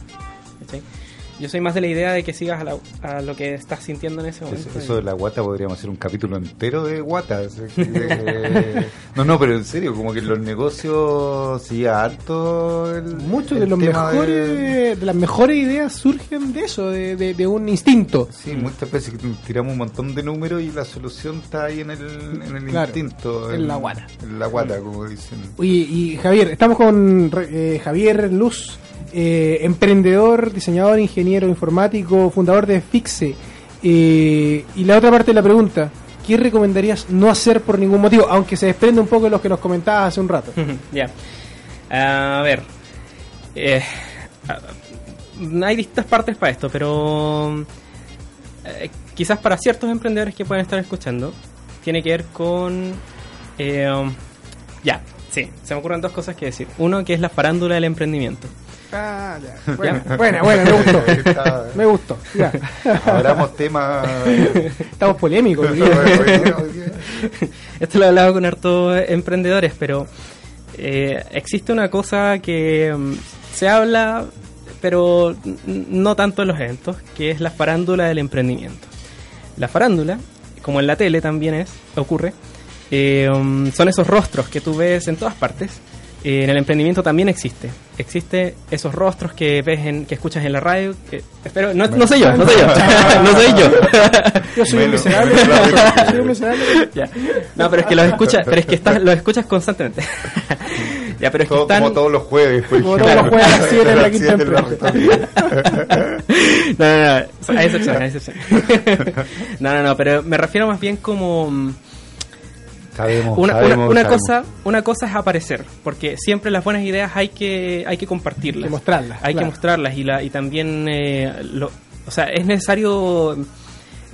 Yo soy más de la idea de que sigas a, la- a lo que estás sintiendo en ese momento. Eso, eso de la guata podríamos hacer un capítulo entero de guata. o sea, que- eh, no, no, pero en serio, como que los negocios sí harto. El, Muchos el de los mejores, de- de... las mejores ideas surgen de eso, de, de- de un instinto. Sí, muchas veces que tiramos un montón de números y la solución está ahí en el, en el Claro, instinto. en la guata. En la guata, como dicen. Oye, y Javier, estamos con eh, Javier Luz, eh, emprendedor, diseñador, ingeniero informático, fundador de Fixe. Eh, y la otra parte de la pregunta, ¿qué recomendarías no hacer por ningún motivo? Aunque se desprende un poco de lo que nos comentabas hace un rato. ya. A ver. Eh, hay distintas partes para esto, pero eh, quizás para ciertos emprendedores que pueden estar escuchando, tiene que ver con... ya, sí, se me ocurren dos cosas que decir. Uno que es la farándula del emprendimiento. Ah, ya. Buena, buena, buena, me gustó. Está- Me gustó. Ya. Abramos temas. Estamos polémicos. día. Esto lo he hablado con hartos emprendedores, pero eh, existe una cosa que mm, se habla, pero no tanto en los eventos, que es la farándula del emprendimiento. La farándula, como en la tele también es, ocurre, eh, um, son esos rostros que tú ves en todas partes. Eh, en el emprendimiento también existe. Existe esos rostros que ves en, que escuchas en la radio. que- espero, no, no soy yo, no soy yo, no soy yo. Yo soy un Bueno, miserable. bueno, soy un miserable. Ya. No, pero es que los escuchas, pero es que estás, los escuchas constantemente. ya, pero es que Todo- están. Como todos los jueves, Como todos los jueves a las siete en la quinta. No, no, no, hay excepciones, hay excepciones. No, no, no, pero me refiero más bien como mm, Sabemos, una, una, sabemos, una sabemos. cosa, una cosa es aparecer, porque siempre las buenas ideas hay que, hay que compartirlas. Hay que mostrarlas, Hay claro. que mostrarlas y la, y también eh, lo, o sea, es necesario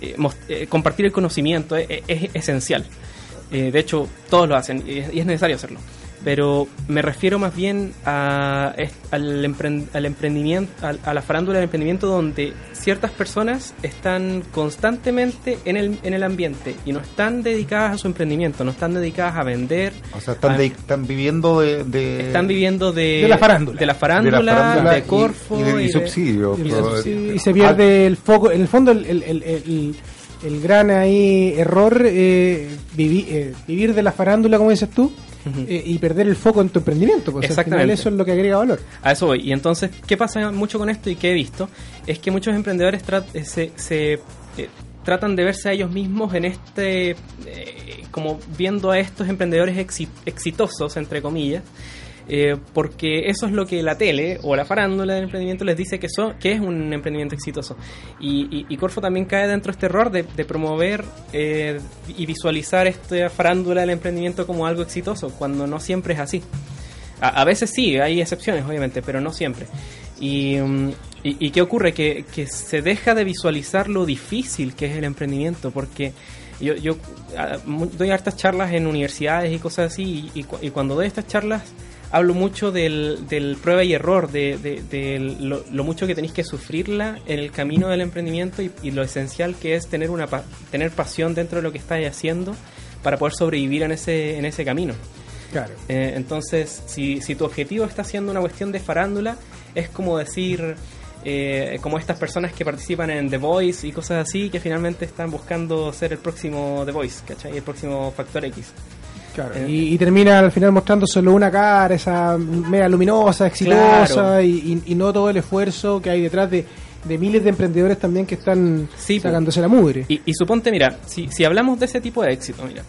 eh, eh, compartir el conocimiento, eh, es, esencial. Eh, de hecho, todos lo hacen y es, y es necesario hacerlo. Pero me refiero más bien a, al, empren- al emprendimiento, a la farándula del emprendimiento donde ciertas personas están constantemente en el, en el ambiente y no están dedicadas a su emprendimiento, no están dedicadas a vender, O sea, están, a- de- están viviendo de, de- están viviendo de, De la farándula. de la de farándula, la farándula de y- Corfo y, de, y y de- subsidios. Y, pero- se- y se pierde el foco. En el fondo, el, el, el, el- el gran ahí error, eh, vivi- eh, vivir de la farándula, como dices tú, Eh, y perder el foco en tu emprendimiento. Pues al final Exactamente. eso es lo que agrega valor. A eso voy. Y entonces, ¿qué pasa mucho con esto y qué he visto? Es que muchos emprendedores eh, se, se, eh, tratan de verse a ellos mismos en este, eh, como viendo a estos emprendedores exi- exitosos, entre comillas, eh, porque eso es lo que la tele o la farándula del emprendimiento les dice que, son, que es un emprendimiento exitoso. Y, y- y Corfo también cae dentro de este error de, de promover eh, y visualizar esta farándula del emprendimiento como algo exitoso, cuando no siempre es así. A, a veces sí, hay excepciones, obviamente, pero no siempre. Y, mm, y, y qué ocurre? Que, que se deja de visualizar lo difícil que es el emprendimiento, porque yo, yo ah, doy hartas charlas en universidades y cosas así, y, y y cuando doy estas charlas hablo mucho del, del prueba y error, de, de- de lo, lo mucho que tenéis que sufrirla en el camino del emprendimiento y, y lo esencial que es tener, una tener pasión dentro de lo que estáis haciendo para poder sobrevivir en ese, en ese camino. Claro. Eh, entonces, si, si tu objetivo está siendo una cuestión de farándula, es como decir, eh, como estas personas que participan en The Voice y cosas así, que finalmente están buscando ser el próximo The Voice, ¿cachai? El próximo Factor X. Claro, Eh, y, y termina al final mostrando solo una cara, esa media luminosa, exitosa, Claro. y, y- y no todo el esfuerzo que hay detrás de, de miles de emprendedores también que están Sí, sacándose la mugre. Y, y suponte, mira, si, si hablamos de ese tipo de éxito, mira,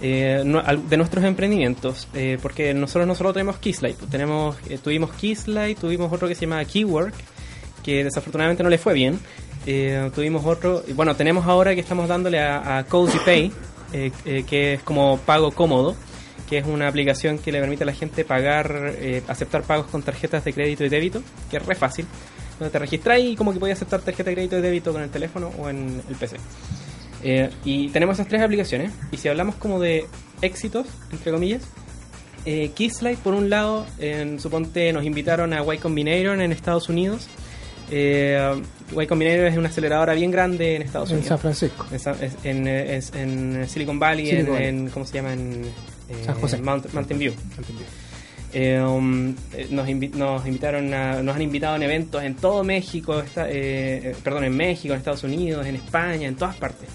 eh, no- de nuestros emprendimientos, eh, porque nosotros no solo tenemos Keyslide, pues tenemos, eh, tuvimos Keyslide, tuvimos otro que se llama Keywork, que desafortunadamente no le fue bien. Eh, tuvimos otro, bueno, tenemos ahora que estamos dándole a, a Cozy Pay, eh, eh, que es como pago cómodo, que es una aplicación que le permite a la gente pagar, eh, aceptar pagos con tarjetas de crédito y débito, que es re fácil. Donde te registras y como que puedes aceptar tarjeta de crédito y débito con el teléfono o en el PC. Eh, y tenemos esas tres aplicaciones. Y si hablamos como de éxitos, entre comillas, eh, Keyslide, por un lado, en, suponte nos invitaron a Y Combinator en Estados Unidos. Eh, y Combinator es una aceleradora bien grande en Estados en Unidos. San Francisco. En, en, en Silicon Valley, Silicon en, Valley. en- ¿cómo se llama? En eh, San José. Mount- Mountain View. Eh, um, eh, nos, invi- nos invitaron a- nos han invitado en eventos en todo México, eh, perdón, en México, en Estados Unidos, en España, en todas partes.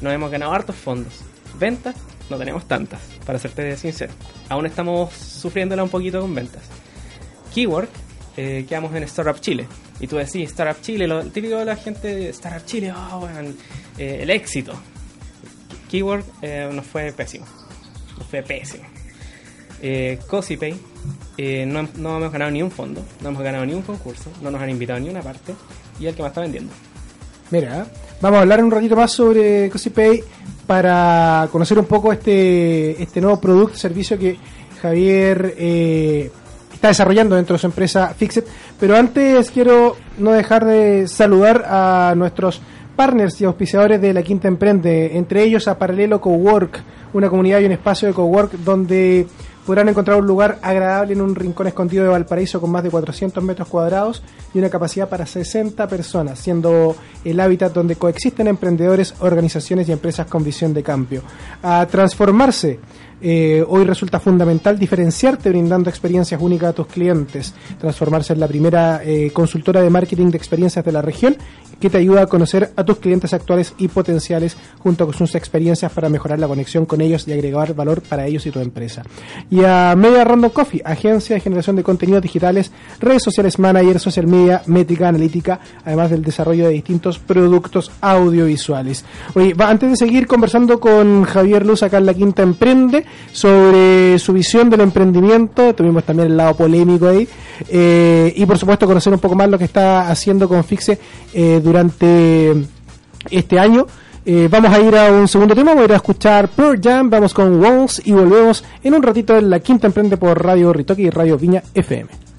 Nos hemos ganado hartos fondos. Ventas, no tenemos tantas, para serte sincero. Aún estamos sufriéndola un poquito con ventas. Keyword, eh, quedamos en Startup Chile. Y tú decís, Startup Chile, lo típico de la gente Startup Chile, oh, weón, eh, el éxito. Keyword eh, nos fue pésimo. Nos fue pésimo. Eh, Cosipay, eh, no, no hemos ganado ni un fondo, no hemos ganado ni un concurso, no nos han invitado ni una parte y el que más está vendiendo. Mira, vamos a hablar un ratito más sobre CosiPay para conocer un poco este, este nuevo producto, servicio que Javier está desarrollando dentro de su empresa Fixit. Pero antes quiero no dejar de saludar a nuestros partners y auspiciadores de la Quinta Emprende, entre ellos a Paralelo Cowork, una comunidad y un espacio de cowork donde podrán encontrar un lugar agradable en un rincón escondido de Valparaíso con más de 400 metros cuadrados y una capacidad para 60 personas, siendo el hábitat donde coexisten emprendedores, organizaciones y empresas con visión de cambio. A transformarse, eh, hoy resulta fundamental diferenciarte brindando experiencias únicas a tus clientes, transformarse en la primera eh, consultora de marketing de experiencias de la región que te ayuda a conocer a tus clientes actuales y potenciales junto con sus experiencias para mejorar la conexión con ellos y agregar valor para ellos y tu empresa. Y a Media Random Coffee, agencia de generación de contenidos digitales, redes sociales manager, social media, métrica, analítica, además del desarrollo de distintos productos audiovisuales. Oye, va, antes de seguir conversando con Javier Luz acá en La Quinta Emprende sobre su visión del emprendimiento, tuvimos también el lado polémico ahí, eh, y por supuesto conocer un poco más lo que está haciendo con Fixe eh, durante este año. Eh, vamos a ir a un segundo tema, vamos a a escuchar Pearl Jam, vamos con Walls y volvemos en un ratito en La Quinta Emprende por Radio Ritoque y Radio Viña FM.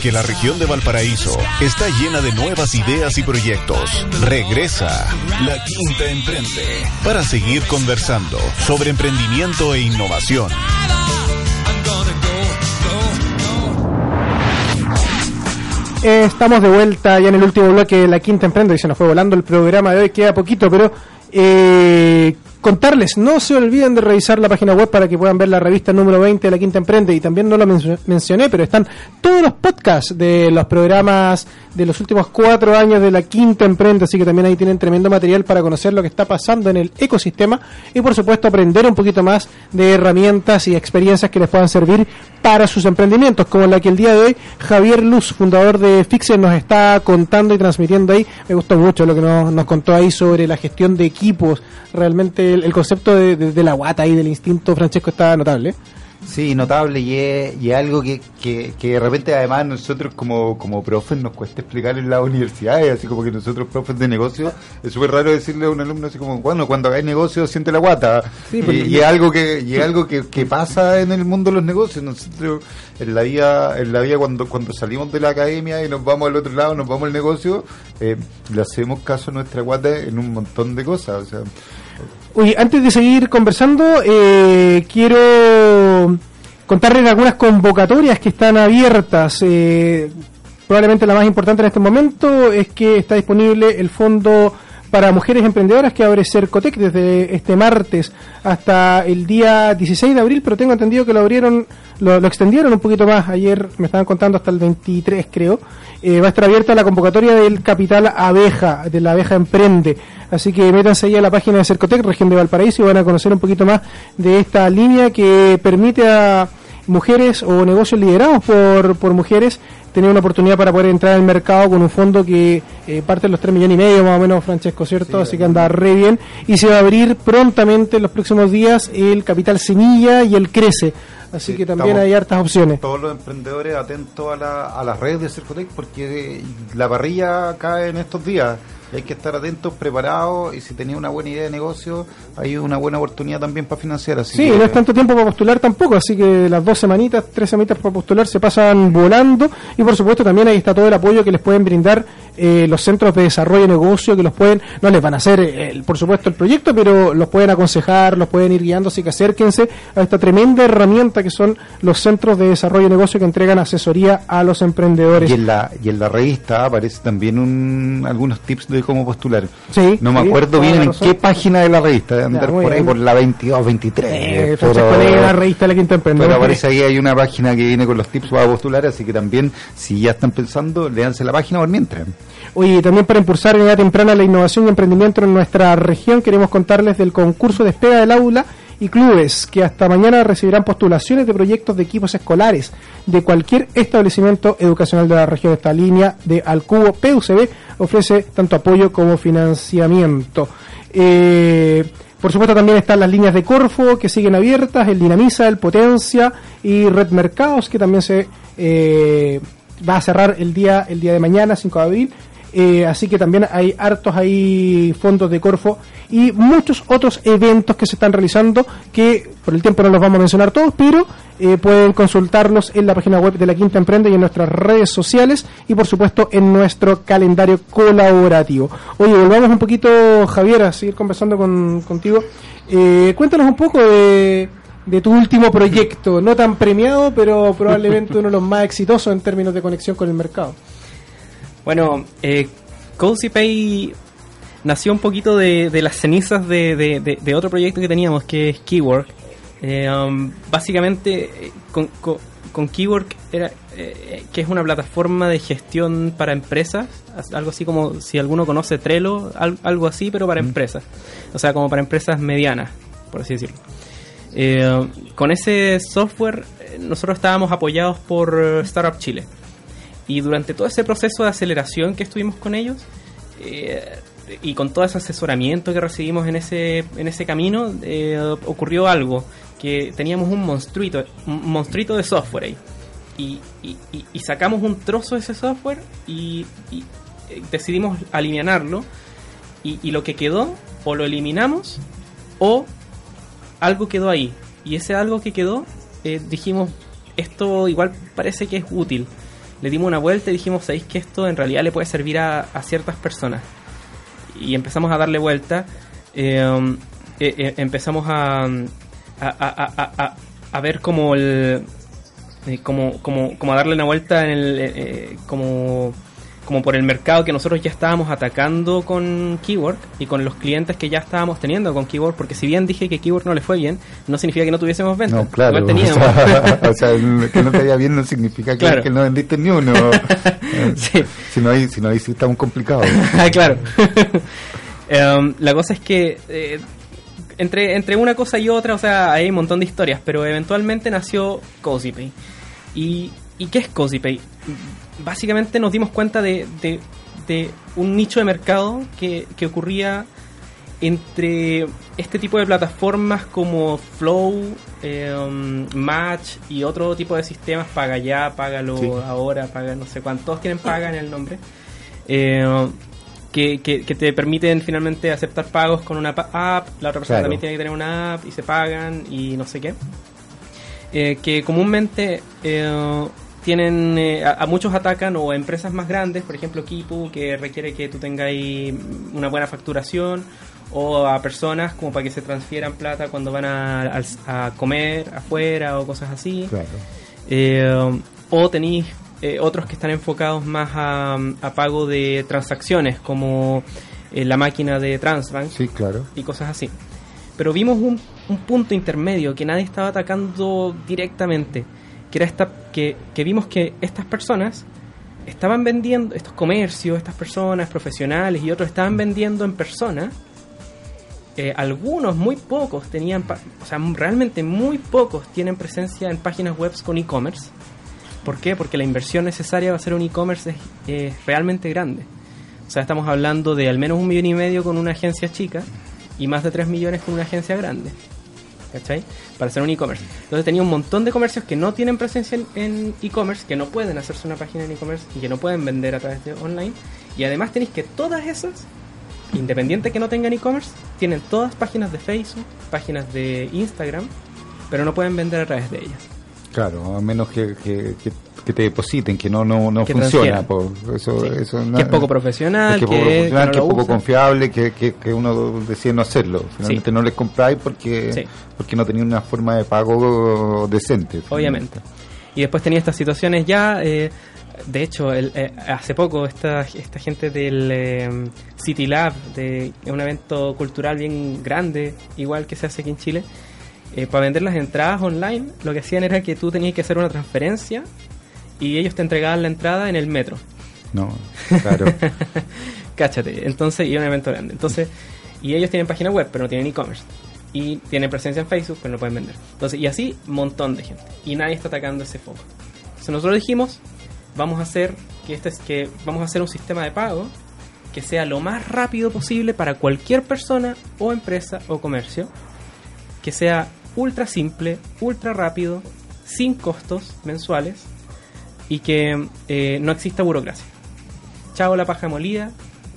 Que la región de Valparaíso está llena de nuevas ideas y proyectos. Regresa La Quinta Emprende para seguir conversando sobre emprendimiento e innovación. Eh, Estamos de vuelta ya en el último bloque de la quinta emprenda y se nos fue volando el programa de hoy, queda poquito, pero eh, contarles, no se olviden de revisar la página web para que puedan ver la revista número 20 de la quinta emprende. Y también no lo men- mencioné, pero están todos los podcasts de los programas de los últimos cuatro años de la quinta emprende, así que también ahí tienen tremendo material para conocer lo que está pasando en el ecosistema. Y por supuesto aprender un poquito más de herramientas y experiencias que les puedan servir para sus emprendimientos, como la que el día de hoy Javier Luz, fundador de Fixer, nos está contando y transmitiendo ahí. Me gustó mucho lo que nos, nos contó ahí sobre la gestión de equipos. Realmente el, concepto de- de la guata y del instinto, Francesco, está notable. Sí, notable y es, y es algo que, que, que de repente además nosotros como, como profes nos cuesta explicar en las universidades, así como que nosotros profes de negocio, es súper raro decirle a un alumno así como, bueno, cuando hagáis negocio siente la guata. Sí, y, y es algo que y es algo que, que pasa en el mundo de los negocios. Nosotros en la vida, en la vida cuando, cuando salimos de la academia y nos vamos al otro lado, nos vamos al negocio, eh, le hacemos caso a nuestra guata en un montón de cosas. O sea, Oye, antes de seguir conversando, eh, quiero contarles algunas convocatorias que están abiertas. Eh, probablemente la más importante en este momento es que está disponible el fondo para mujeres emprendedoras que abre Cercotec desde este martes hasta el día 16 de abril, pero tengo entendido que lo abrieron, lo, extendieron un poquito más. Ayer me estaban contando hasta el 23, creo. Eh, va a estar abierta la convocatoria del Capital Abeja, de la Abeja Emprende. Así que métanse ahí a la página de Cercotec, región de Valparaíso, y van a conocer un poquito más de esta línea que permite a mujeres o negocios liderados por, por mujeres tener una oportunidad para poder entrar al mercado con un fondo que eh, parte de los 3 millones y medio más o menos, Francesco, ¿cierto? Así que anda re bien. Y se va a abrir prontamente en los próximos días el Capital Semilla y el Crece. Así Sí, que también hay hartas opciones. todos los emprendedores atentos a, la, a las redes de Cercotec porque la parrilla cae en estos días. Hay que estar atentos, preparados y si tenía una buena idea de negocio, hay una buena oportunidad también para financiar. Así Sí, que- no es tanto tiempo para postular tampoco, así que las dos semanitas, tres semanitas para postular se pasan volando y por supuesto también ahí está todo el apoyo que les pueden brindar eh, los centros de desarrollo de negocio, que los pueden, no les van a hacer eh, por supuesto el proyecto, pero los pueden aconsejar, los pueden ir guiando, así que acérquense a esta tremenda herramienta que son los centros de desarrollo de negocio que entregan asesoría a los emprendedores. Y en la, y en la revista aparece también un, algunos tips de cómo postular. Sí, no me acuerdo bien en qué página de la revista, de andar Ya, por ahí bien. por la 22, 23. Eh, lee la revista de la Quinta Emprende. Pero aparece ahí hay una página que viene con los tips para postular, así que también, si ya están pensando, léanse la página por mientras. Oye, también para impulsar en edad temprana la innovación y emprendimiento en nuestra región, queremos contarles del concurso Despega del Aula y clubes que hasta mañana recibirán postulaciones de proyectos de equipos escolares de cualquier establecimiento educacional de la región. Esta línea de Alcubo PUCB ofrece tanto apoyo como financiamiento. Eh, por supuesto también están las líneas de Corfo que siguen abiertas, el Dinamiza, el Potencia y Red Mercados que también se eh, va a cerrar el día el día de mañana, 5 de abril. Eh, así que también hay hartos ahí fondos de Corfo y muchos otros eventos que se están realizando que por el tiempo no los vamos a mencionar todos, pero eh, pueden consultarlos en la página web de la Quinta Emprende y en nuestras redes sociales y por supuesto en nuestro calendario colaborativo. Oye, volvamos un poquito, Javier, a seguir conversando con, contigo. Eh, cuéntanos un poco de, de tu último proyecto, no tan premiado, pero probablemente uno de los más exitosos en términos de conexión con el mercado. Bueno, eh, Cozy Pay nació un poquito de, de las cenizas de, de- de- de otro proyecto que teníamos, que es Keywork. Eh, um, básicamente, eh, con, con, con Keywork, era, eh, que es una plataforma de gestión para empresas, as- algo así como si alguno conoce Trello, al- algo así, pero para empresas. O sea, como para empresas medianas, por así decirlo. Eh, con ese software, nosotros estábamos apoyados por Startup Chile. Y durante todo ese proceso de aceleración que estuvimos con ellos, eh, y con todo ese asesoramiento que recibimos en ese, en ese camino, eh, ocurrió algo, que teníamos un monstruito, un monstruito de software ahí. Y, y- sacamos un trozo de ese software y, eh, decidimos alinearlo. Y, lo que quedó, o lo eliminamos, o algo quedó ahí. Y ese algo que quedó, dijimos, esto igual parece que es útil. Le dimos una vuelta y dijimos, ¿sabéis que esto en realidad le puede servir a, a ciertas personas? Y empezamos a darle vuelta, eh, eh, empezamos a- a- a ver como el... eh, como, como, como a darle una vuelta en el, eh, eh, como, como por el mercado que nosotros ya estábamos atacando con Keyword y con los clientes que ya estábamos teniendo con Keyword, porque si bien dije que Keyword no le fue bien, no significa que no tuviésemos ventas. No, claro. Igual teníamos. O sea, o sea, que no te vaya bien no significa que, Claro. que no vendiste ni uno. Eh, Sí. Si no, hay, si no, ahí sí estamos complicados. Ah, claro. Em, la cosa es que eh, entre, entre una cosa y otra, o sea, hay un montón de historias, pero eventualmente nació CozyPay. ¿Y, ¿Y qué es CozyPay? Básicamente nos dimos cuenta de, de- de un nicho de mercado que, que ocurría entre este tipo de plataformas como Flow, em, Match y otro tipo de sistemas, paga ya, págalo Sí. ahora, paga no sé cuántos, todos tienen paga en el nombre, eh, que, que- que te permiten finalmente aceptar pagos con una app, la otra persona Claro. también tiene que tener una app y se pagan y no sé qué. Eh, que comúnmente eh, tienen eh, a, a muchos atacan o a empresas más grandes, por ejemplo Kipu, que requiere que tú tengáis una buena facturación, o a personas como para que se transfieran plata cuando van a, comer afuera o cosas así. Claro. Eh, o tenéis eh, otros que están enfocados más a, a pago de transacciones, como eh, la máquina de Transbank Sí, claro. y cosas así. Pero vimos un, un punto intermedio que nadie estaba atacando directamente, que era esta que, vimos que estas personas estaban vendiendo, estos comercios, estas personas profesionales y otros estaban vendiendo en persona. Eh, algunos, muy pocos, tenían, o sea, realmente muy pocos tienen presencia en páginas web con e-commerce. ¿Por qué? Porque la inversión necesaria para hacer un e-commerce es eh, realmente grande. O sea, estamos hablando de al menos un millón y medio con una agencia chica y más de 3 millones con una agencia grande. ¿Cachai? Para hacer un e-commerce. Entonces tenía un montón de comercios que no tienen presencia en- e-commerce, que no pueden hacerse una página en e-commerce y que no pueden vender a través de online. Y además tenéis que todas esas, independiente que no tengan e-commerce, tienen todas páginas de Facebook, páginas de Instagram, pero no pueden vender a través de ellas. Claro, a menos que- que te depositen, que no no, no Que funciona. po. Eso, Sí. eso que es poco profesional, es que, que, poco, que no es poco confiable, que, que, que uno decide no hacerlo. Finalmente no les compráis porque, Sí. porque no tenía una forma de pago decente. Obviamente. Y después tenía estas situaciones ya. eh, de hecho, el- eh, hace poco esta, esta gente del eh, City Lab, de un evento cultural bien grande, igual que se hace aquí en Chile, eh, para vender las entradas online, lo que hacían era que tú tenías que hacer una transferencia y ellos te entregaban la entrada en el metro. No, claro. Cáchate. Entonces, y un evento grande. Entonces, y ellos tienen página web, pero no tienen e-commerce. Y tienen presencia en Facebook, pero no pueden vender. Entonces, y así, montón de gente. Y nadie está atacando ese foco. Entonces, nosotros dijimos, vamos a hacer que este es que vamos a hacer un sistema de pago que sea lo más rápido posible para cualquier persona o empresa o comercio. Que sea ultra simple, ultra rápido, sin costos mensuales y que eh, no exista burocracia. Chao la paja molida,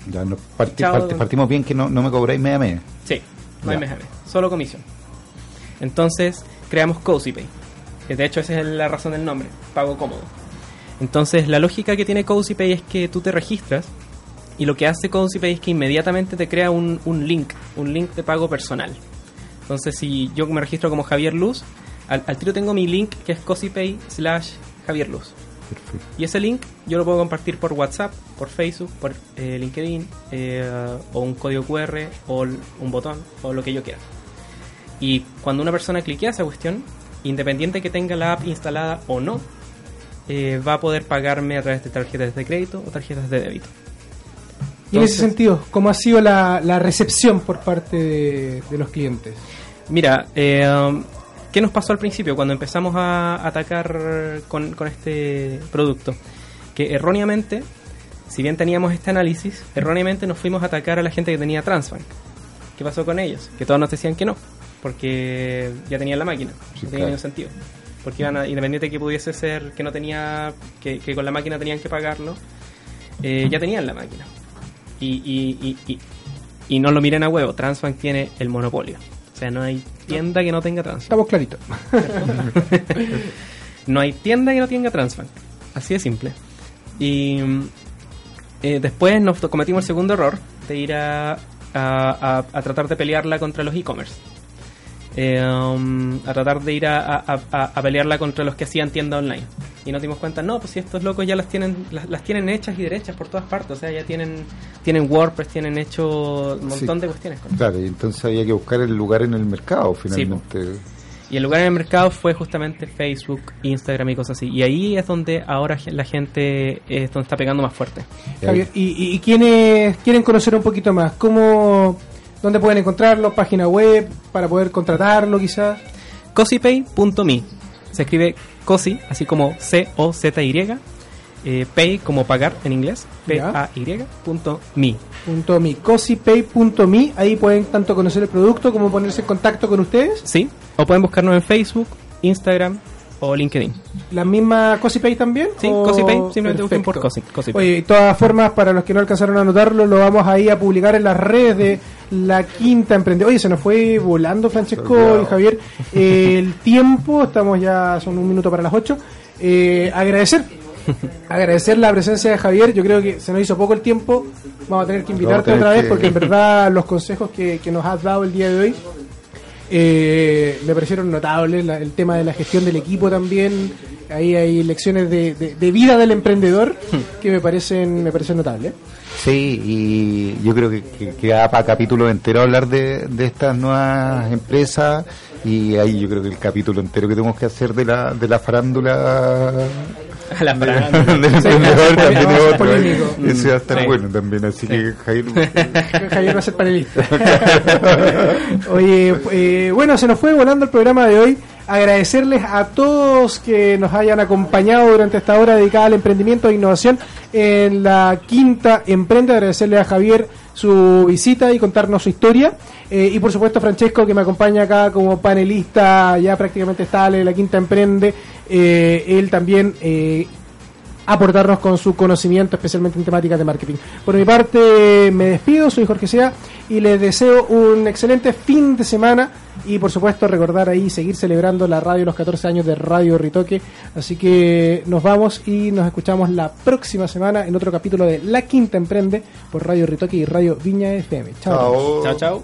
Ya no, parti- Chao, parti- partimos bien que no, no me cobráis media media. Sí, no hay Ya. MGM, solo comisión. Entonces creamos CozyPay, que de hecho esa es la razón del nombre, pago cómodo. Entonces la lógica que tiene CozyPay es que tú te registras y lo que hace CozyPay es que inmediatamente te crea un, un link, un link de pago personal. Entonces si yo me registro como Javier Luz, al, al tiro tengo mi link que es CozyPay slash Javier Luz. Perfecto. Y ese link yo lo puedo compartir por WhatsApp, por Facebook, por eh, LinkedIn, eh, o un código QR, o un botón, o lo que yo quiera. Y cuando una persona cliquea esa cuestión, independiente que tenga la app instalada o no, eh, va a poder pagarme a través de tarjetas de crédito o tarjetas de débito. Y en ese sentido, ¿cómo ha sido la, la recepción por parte de, de los clientes? Mira, eh, ¿qué nos pasó al principio cuando empezamos a atacar con, con este producto? Que erróneamente, si bien teníamos este análisis, erróneamente nos fuimos a atacar a la gente que tenía Transbank. ¿Qué pasó con ellos? Que todos nos decían que no, porque ya tenían la máquina, Sí, no tenía claro. ningún sentido. Porque iban a- independiente que pudiese ser que no tenía, que, que con la máquina tenían que pagarlo, eh, ya tenían la máquina. Y, y, y, y, y no lo miren a huevo, Transbank tiene el monopolio. Sea, no hay tienda que no tenga Transbank. Estamos claritos. No hay tienda que no tenga Transbank. Así de simple. Y eh, después nos cometimos el segundo error de ir a, a- a- a tratar de pelearla contra los e-commerce. Eh, um, a tratar de ir a pelearla contra los que hacían tienda online. Y nos dimos cuenta, no, pues si estos locos ya las tienen las, las tienen hechas y derechas por todas partes. O sea, ya tienen tienen WordPress, tienen hecho un montón Sí. de cuestiones. con- Claro, y entonces había que buscar el lugar en el mercado, finalmente. Y el lugar en el mercado fue justamente Facebook, Instagram y cosas así. Y ahí es donde ahora la gente es donde está pegando más fuerte. Javier, y, y, y quienes quieren conocer un poquito más, ¿cómo, ¿dónde pueden encontrarlo? ¿Página web para poder contratarlo quizás? cosipay.me Se escribe cosi, así como C-O-Z-Y, eh, pay como pagar en inglés, Ya. P-A-Y, punto me. Ahí pueden tanto conocer el producto como ponerse en contacto con ustedes. ¿Sí? O pueden buscarnos en Facebook, Instagram o LinkedIn. ¿La misma Cosipay también? Sí, ¿O- Cosipay, simplemente busquen Perfecto. por Cosi, Cosipay. Oye, de todas formas, para los que no alcanzaron a notarlo, lo vamos ahí a publicar en las redes de la quinta emprendedora. Oye, se nos fue volando, Francesco y Javier, eh, el tiempo. Estamos ya, son un minuto para las ocho. Eh, agradecer. Agradecer la presencia de Javier, yo creo que se nos hizo poco el tiempo, vamos a tener que invitarte otra vez que- porque en verdad los consejos que, que nos has dado el día de hoy eh, me parecieron notables, la- el tema de la gestión del equipo también, ahí hay lecciones de, de- de vida del emprendedor que me parecen, me parecen notables. Sí, y yo creo que, que, que da para capítulo entero hablar de, de estas nuevas empresas y ahí yo creo que el capítulo entero que tenemos que hacer de la, de la farándula la de- emprendedor también es otro. Ese va a estar Sí. bueno también, así que Javier, Javier va a ser panelista. Oye, eh, bueno, se nos fue volando el programa de hoy. Agradecerles a todos que nos hayan acompañado durante esta hora dedicada al emprendimiento e innovación en la quinta emprende. Agradecerle a Javier su visita y contarnos su historia. Eh, y por supuesto Francesco que me acompaña acá como panelista ya prácticamente estable de la quinta emprende. Eh, él también eh, aportarnos con su conocimiento, especialmente en temáticas de marketing. Por mi parte, me despido, soy Jorge Sea y les deseo un excelente fin de semana y por supuesto recordar ahí seguir celebrando la radio los 14 años de Radio Ritoque. Así que nos vamos y nos escuchamos la próxima semana en otro capítulo de La Quinta Emprende por Radio Ritoque y Radio Viña FM. Chao. Chao, chao.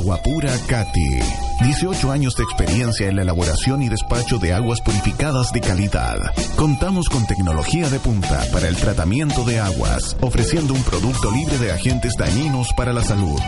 Agua Pura Cati. 18 años de experiencia en la elaboración y despacho de aguas purificadas de calidad. Contamos con tecnología de punta para el tratamiento de aguas, ofreciendo un producto libre de agentes dañinos para la salud.